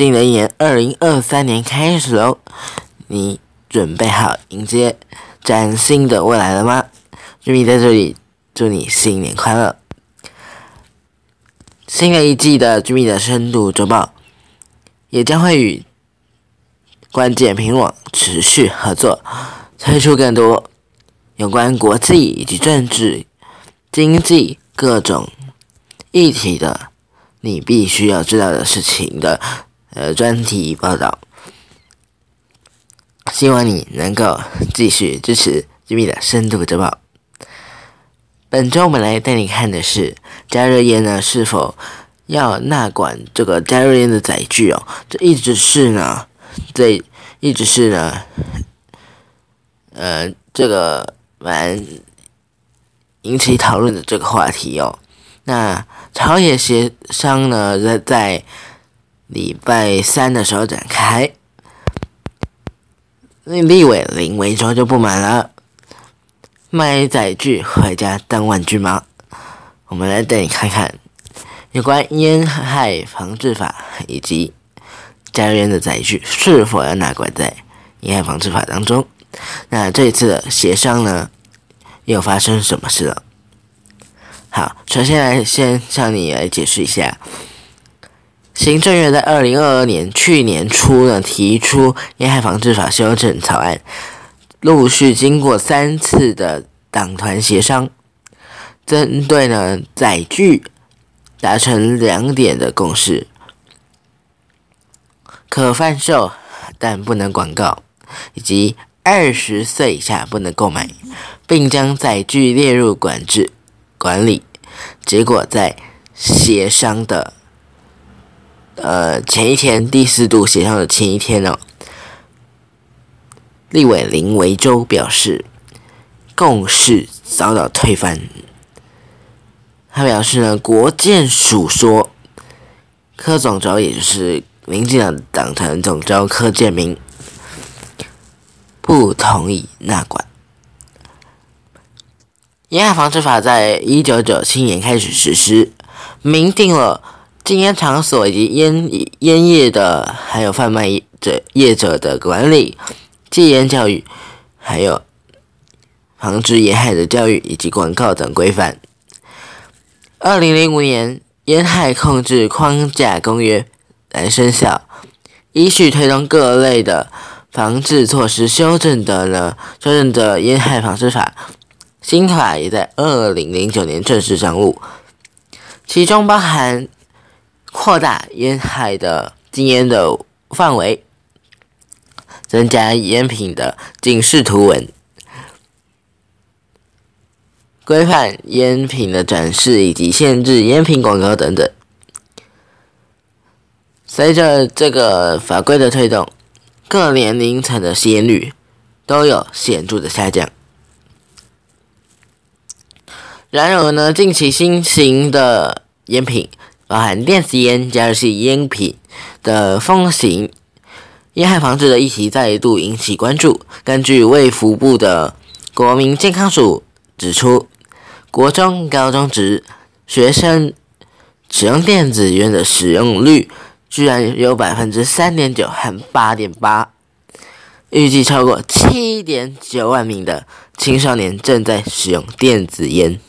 新的一年，二零二三年开始喽，你准备好迎接崭新的未来了吗？居民在这里祝你新年快乐！新的一季的居民的深度周报也将会与关键评网持续合作，推出更多有关国际以及政治、经济各种议题的你必须要知道的事情的。呃，专题报道，希望你能够继续支持吉米的深度周报。本周我们来带你看的是加热烟呢是否要纳管这个加热烟的载具哦？这一直是呢，这一直是呢，呃，这个蛮引起讨论的这个话题哦。那朝野协商呢，在在。礼拜三的时候展开，立委林维洲就不满了，卖载具回家当玩具吗？我们来带你看看有关烟害防治法以及加热烟的载具是否要纳管在烟害防治法当中。那这一次的协商呢，又发生什么事了？好，首先来先向你来解释一下。行政院在二零二二年去年初呢提出烟害防治法修正草案，陆续经过三次的党团协商，针对呢载具达成两点的共识：可贩售但不能广告，以及二十岁以下不能购买，并将载具列入管制管理。结果在协商的。呃，前一天第四度协商的前一天呢，立委林维洲表示，共识遭到推翻。他表示呢，国建署说，柯总召也就是民进党党团总召柯建明不同意纳管。烟害防治法在一九九七年开始实施，明定了。禁烟场所以及烟烟叶的，还有贩卖者业者的管理、戒烟教育，还有防治烟害的教育以及广告等规范。二零零五年《烟害控制框架公约》来生效，依序推动各类的防治措施修正的呢，修正的烟害防治法新法也在二零零九年正式上路，其中包含。扩大烟害的禁烟的范围，增加烟品的警示图文，规范烟品的展示以及限制烟品广告等等。随着这个法规的推动，各年龄层的吸烟率都有显著的下降。然而呢，近期新型的烟品。包含电子烟、加热器烟品的风行，烟害防治的议题再度引起关注。根据卫福部的国民健康署指出，国中、高中职学生使用电子烟的使用率居然有百分之三点九和八点八，预计超过七点九万名的青少年正在使用电子烟。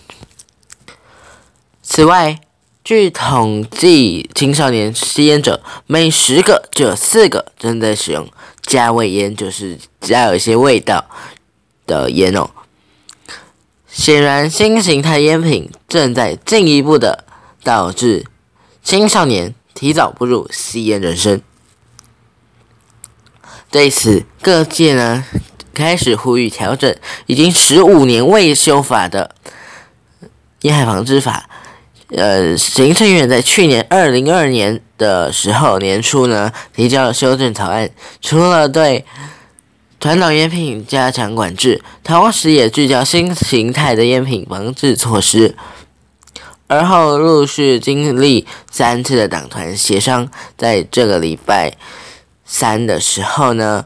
此外，据统计，青少年吸烟者每十个就有四个正在使用加味烟，就是加有一些味道的烟哦。显然，新型态烟品正在进一步的导致青少年提早步入吸烟人生。对此，各界呢开始呼吁调整已经十五年未修法的烟害防治法。呃，行政院在去年二零二年的时候年初呢，提交了修正草案，除了对传统烟品加强管制，同时也聚焦新形态的烟品防治措施。而后陆续经历三次的党团协商，在这个礼拜三的时候呢，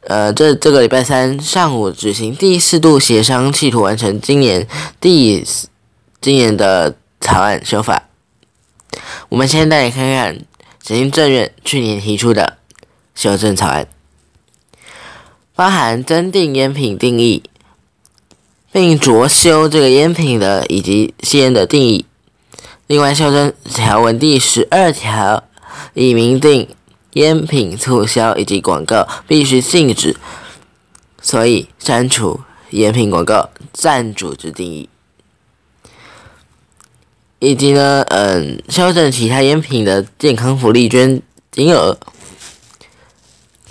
呃，这这个礼拜三上午举行第四度协商，企图完成今年第。今年的草案修法，我们先带你看看行政院去年提出的修正草案，包含增订烟品定义，并着修这个烟品的以及吸烟的定义。另外，修正条文第十二条，以明定烟品促销以及广告必须禁止，所以删除烟品广告赞助之定义。以及呢，嗯，销售其他烟品的健康福利捐金额，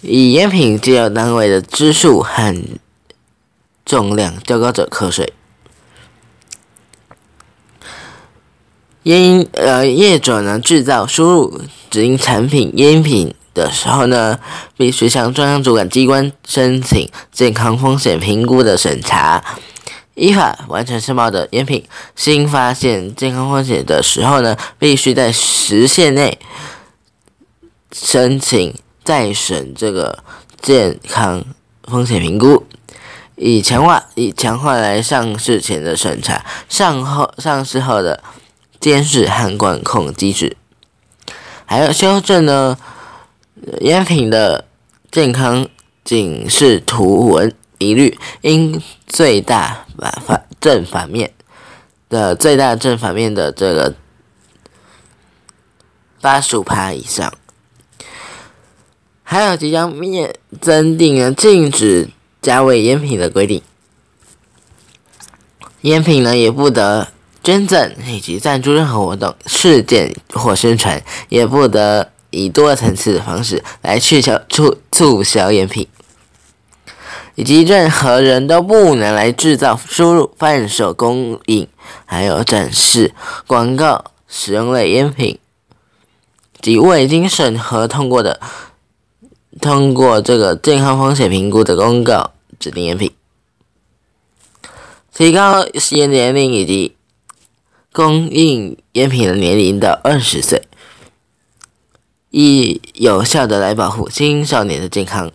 以烟品计量单位的支数和重量较高者课税。烟呃业者呢制造输入指定产品烟品的时候呢，必须向中央主管机关申请健康风险评估的审查。依法完成申报的烟品，新发现健康风险的时候呢，必须在时限内申请再审这个健康风险评估，以强化以强化来上市前的审查，上后上市后的监视和管控机制，还有修正呢烟品的健康警示图文。一律应最大反反正反面的最大正反面的这个八十五趴以上，还有即将面增订了禁止加味烟品的规定，烟品呢也不得捐赠以及赞助任何活动、事件或宣传，也不得以多层次的方式来去销促促销烟品。以及任何人都不能来制造、输入、贩售、供应，还有展示、广告、使用类烟品及未经审核通过的、通过这个健康风险评估的公告指定烟品，提高吸烟年龄以及供应烟品的年龄到二十岁，以有效的来保护青少年的健康。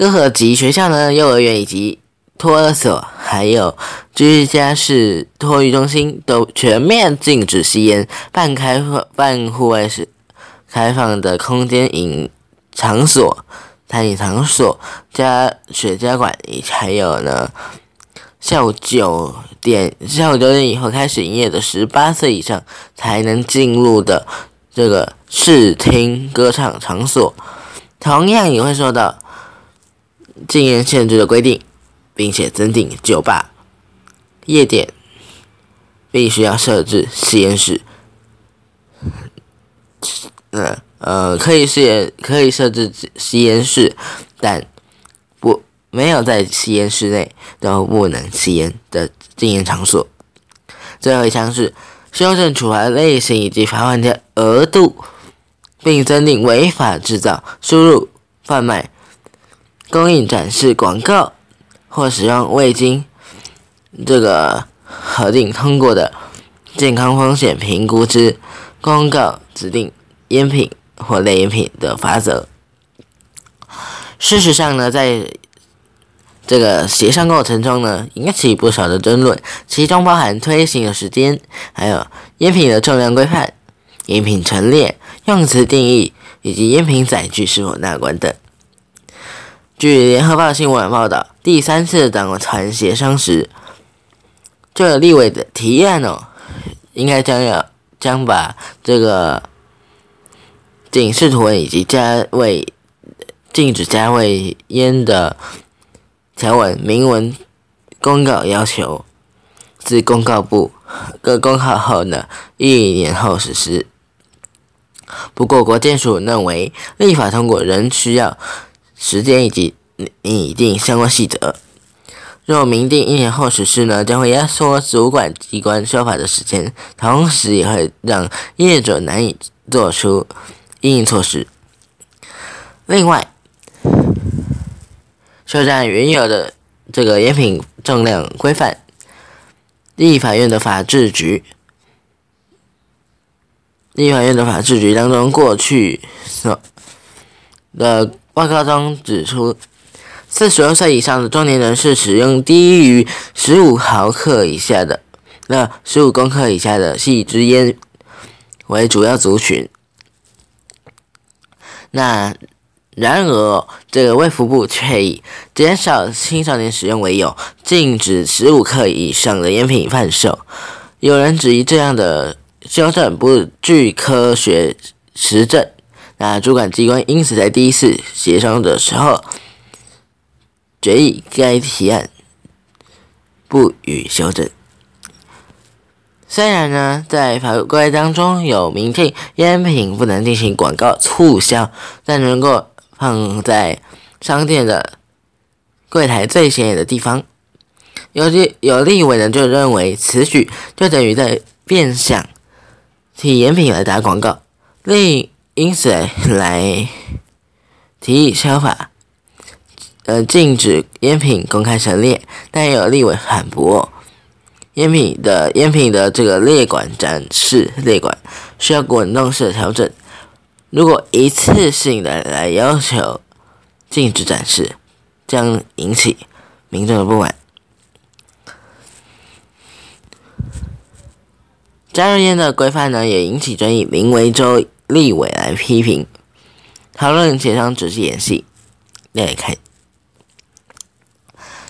各个级学校呢，幼儿园以及托儿所，还有居家式托育中心，都全面禁止吸烟。半开放、半户外式开放的空间饮场所、餐饮场所、加雪茄馆，还有呢，下午九点、下午九点以后开始营业的十八岁以上才能进入的这个视听歌唱场所，同样也会受到。禁烟限制的规定，并且增订酒吧、夜店必须要设置吸烟室。呃呃，可以吸，可以设置吸烟室，但不没有在吸烟室内都不能吸烟的禁烟场所。最后一项是修正处罚类型以及罚款的额度，并增订违法制造、输入、贩卖。供应、展示、广告或使用未经这个核定通过的健康风险评估之公告指定烟品或类烟品的法则。事实上呢，在这个协商过程中呢，引起不少的争论，其中包含推行的时间，还有烟品的重量规范、烟品陈列、用词定义以及烟品载具是否纳关等。据联合报新闻报道，第三次党团协商时，这个立委的提案哦，应该将要将把这个警示图文以及加味禁止加味烟的条文明文公告要求，自公告部各公告后呢，一年后实施。不过，国建署认为立法通过仍需要。时间以及拟定相关细则。若明定一年后实施呢，将会压缩主管机关修法的时间，同时也会让业者难以做出应应措施。另外，修正原有的这个烟品重量规范，立法院的法制局，立法院的法制局当中过去所的。报告中指出，四十二岁以上的中年人士使用低于十五毫克以下的，那十五公克以下的细支烟，为主要族群。那然而，这个卫福部却以减少青少年使用为由，禁止十五克以上的烟品贩售。有人质疑这样的修正不具科学实证。那主管机关因此在第一次协商的时候，决议该提案不予修正。虽然呢，在法规当中有明定烟品不能进行广告促销，但能够放在商店的柜台最显眼的地方。有的有立委呢就认为此举就等于在变相替烟品来打广告，另因此来提议修法，呃，禁止烟品公开陈列，但也有立委反驳。烟品的烟品的这个列管展示列管需要滚动式的调整，如果一次性的来要求禁止展示，将引起民众的不满。加热烟的规范呢也引起争议，林维洲立委来批评，讨论协商只是演戏。来看，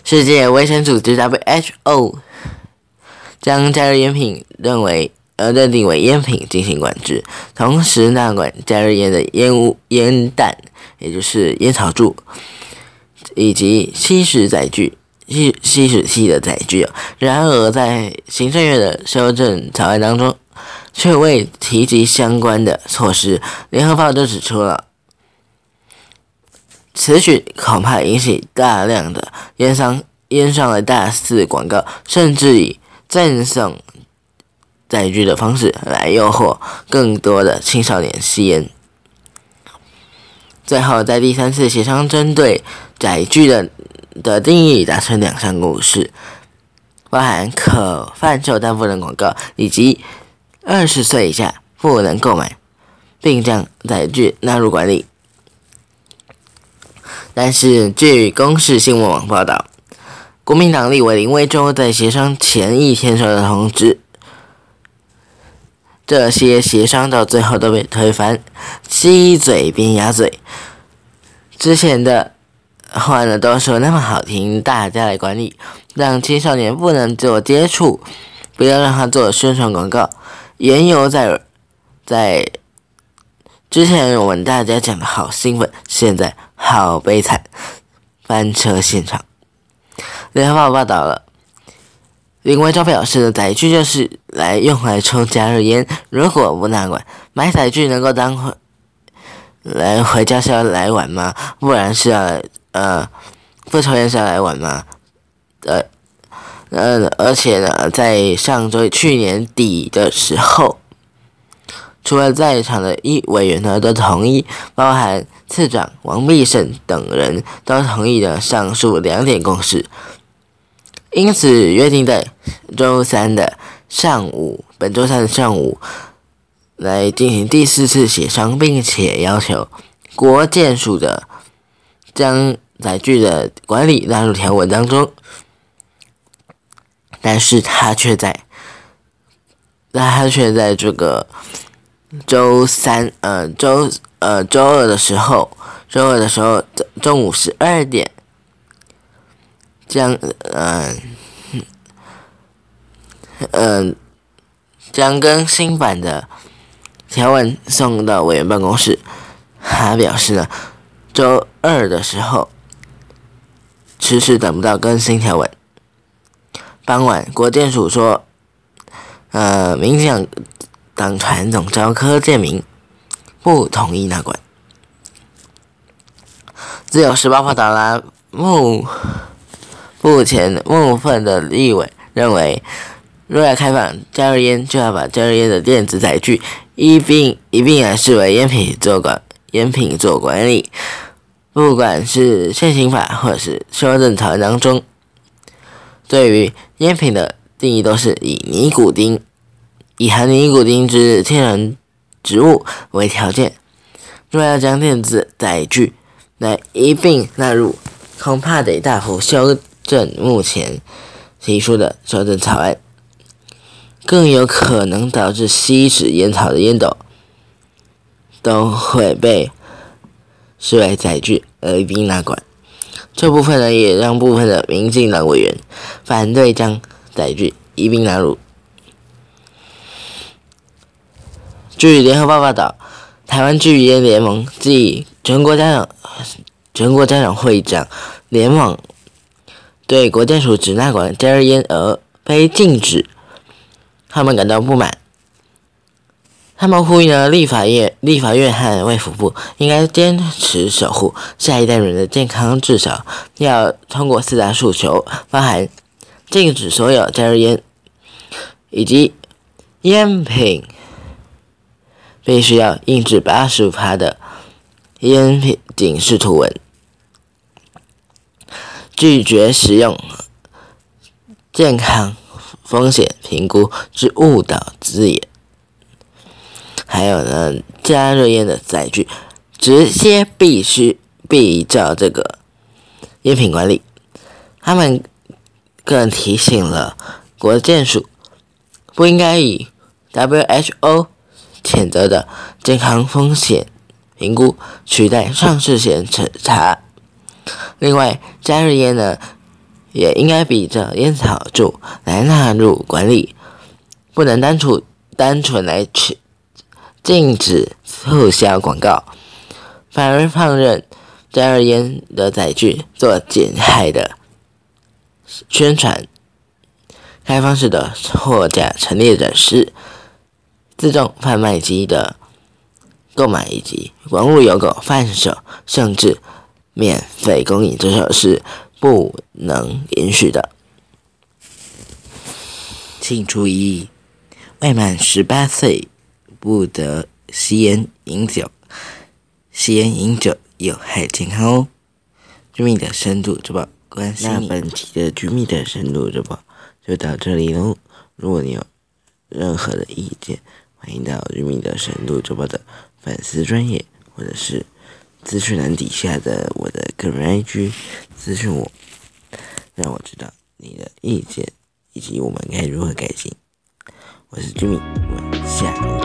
世界卫生组织 WHO。将加热烟品认为呃认定为烟品进行管制，同时那管加热烟的烟雾烟弹，也就是烟草柱，以及吸食载具吸吸食器的载具。然而，在行政院的修正草案当中，却未提及相关的措施。联合报就指出了，此举恐怕引起大量的烟商烟上的大肆广告，甚至以。赠送载具的方式来诱惑更多的青少年吸烟。最后，在第三次协商针对载具的的定义达成两项共识，包含可贩售但不能广告，以及二十岁以下不能购买，并将载具纳入管理。但是，据公视新闻网报道。国民党立委林威洲在协商前一天收到通知，这些协商到最后都被推翻，鸡嘴变鸭嘴。之前的话呢都说那么好听，大家来管理，让青少年不能做接触，不要让他做宣传广告。言犹在，在之前我们大家讲的好兴奋，现在好悲惨，翻车现场。联合报报道了，林维洲表示，载具就是来用来抽加热烟，如果不纳管，买载具能够当回来回家是要来玩吗？不然是要呃不抽烟是要来玩吗？呃呃，而且呢，在上周去年底的时候，除了在场的一委员呢都同意，包含次长王必胜等人都同意了上述两点共识。因此，约定在周三的上午，本周三的上午来进行第四次协商，并且要求国建署的将载具的管理纳入条文当中。但是他却在，但他却在这个周三，呃，周呃周二的时候，周二的时候中午十二点。将嗯嗯将更新版的条文送到委员办公室。他表示呢，周二的时候迟迟等不到更新条文。傍晚，国建署说，呃，民进党党团总召柯建明不同意那管。自由时报报道啦，目。目前部分的立委认为，若要开放加热烟，就要把加热烟的电子载具一并一并来视为烟品做管烟品做管理。不管是现行法或是修正草案当中，对于烟品的定义都是以尼古丁、以含尼古丁之天然植物为条件。若要将电子载具来一并纳入，恐怕得大幅修。正目前提出的修正草案，更有可能导致吸食烟草的烟斗都会被视为载具而一并纳管。这部分呢，也让部分的民进党委员反对将载具一并纳入。据联合报报道，台湾拒烟联盟暨全国家长全国家长会长联盟对国建署指纳管加热烟而非禁止，他们感到不满。他们呼吁呢，立法院、立法院和卫福部应该坚持守护下一代人的健康，至少要通过四大诉求，包含禁止所有加热烟，以及烟品必须要印制八十五的烟品警示图文，拒绝使用健康风险评估之误导字眼。还有呢，加热烟的载具，直接必须必照这个烟品管理。他们更提醒了国建署，不应该以 WHO 谴责的健康风险评估取代上市前审查。另外，加热烟呢，也应该比照烟草柱来纳入管理，不能单纯单纯来取。禁止促销广告，反而放任加热烟的载具做减害的宣传，开放式的货架陈列展示，自动贩卖机的购买以及网络邮购贩售，甚至免费供应，这种是不能允许的。请注意，未满十八岁。不得吸烟饮酒，吸烟饮酒有害健康哦。居民的深度周报关心那本期的居民的深度周报就到这里喽。如果你有任何的意见，欢迎到居民的深度周报的粉丝专业，或者是资讯栏底下的我的个人 IG 咨询我，让我知道你的意见以及我们该如何改进。我是居民，我们下。